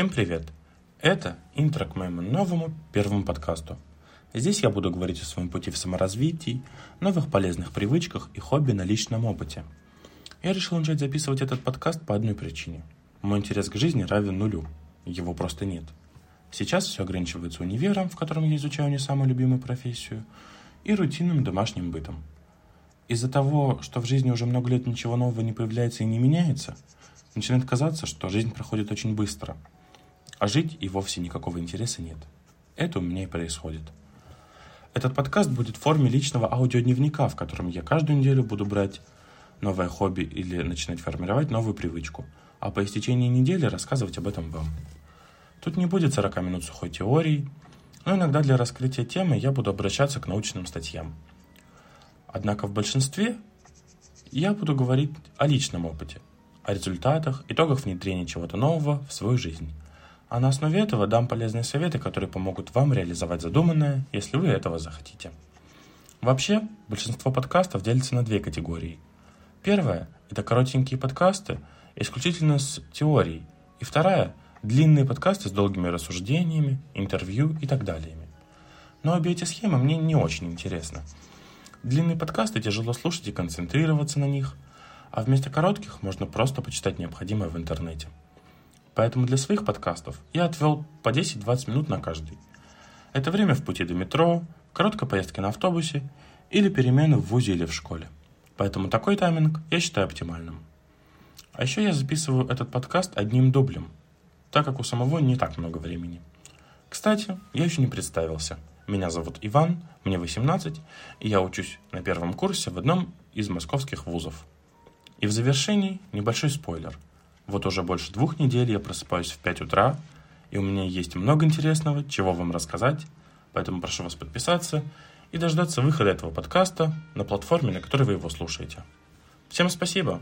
Всем привет! Это интро к моему новому первому подкасту. Здесь я буду говорить о своем пути в саморазвитии, новых полезных привычках и хобби на личном опыте. Я решил начать записывать этот подкаст по одной причине. Мой интерес к жизни равен нулю. Его просто нет. Сейчас все ограничивается универом, в котором я изучаю не самую любимую профессию, и рутинным домашним бытом. Из-за того, что в жизни уже много лет ничего нового не появляется и не меняется, начинает казаться, что жизнь проходит очень быстро – а жить и вовсе никакого интереса нет. Это у меня и происходит. Этот подкаст будет в форме личного аудиодневника, в котором я каждую неделю буду брать новое хобби или начинать формировать новую привычку, а по истечении недели рассказывать об этом вам. Тут не будет 40 минут сухой теории, но иногда для раскрытия темы я буду обращаться к научным статьям. Однако в большинстве я буду говорить о личном опыте, о результатах, итогах внедрения чего-то нового в свою жизнь. А на основе этого дам полезные советы, которые помогут вам реализовать задуманное, если вы этого захотите. Вообще, большинство подкастов делится на две категории. Первая – это коротенькие подкасты, исключительно с теорией. И вторая – длинные подкасты с долгими рассуждениями, интервью и так далее. Но обе эти схемы мне не очень интересны. Длинные подкасты тяжело слушать и концентрироваться на них, а вместо коротких можно просто почитать необходимое в интернете – Поэтому для своих подкастов я отвел по 10-20 минут на каждый. Это время в пути до метро, короткой поездки на автобусе или перемены в ВУЗе или в школе. Поэтому такой тайминг я считаю оптимальным. А еще я записываю этот подкаст одним дублем, так как у самого не так много времени. Кстати, я еще не представился. Меня зовут Иван, мне 18, и я учусь на первом курсе в одном из московских вузов. И в завершении небольшой спойлер – вот уже больше двух недель я просыпаюсь в 5 утра, и у меня есть много интересного, чего вам рассказать, поэтому прошу вас подписаться и дождаться выхода этого подкаста на платформе, на которой вы его слушаете. Всем спасибо!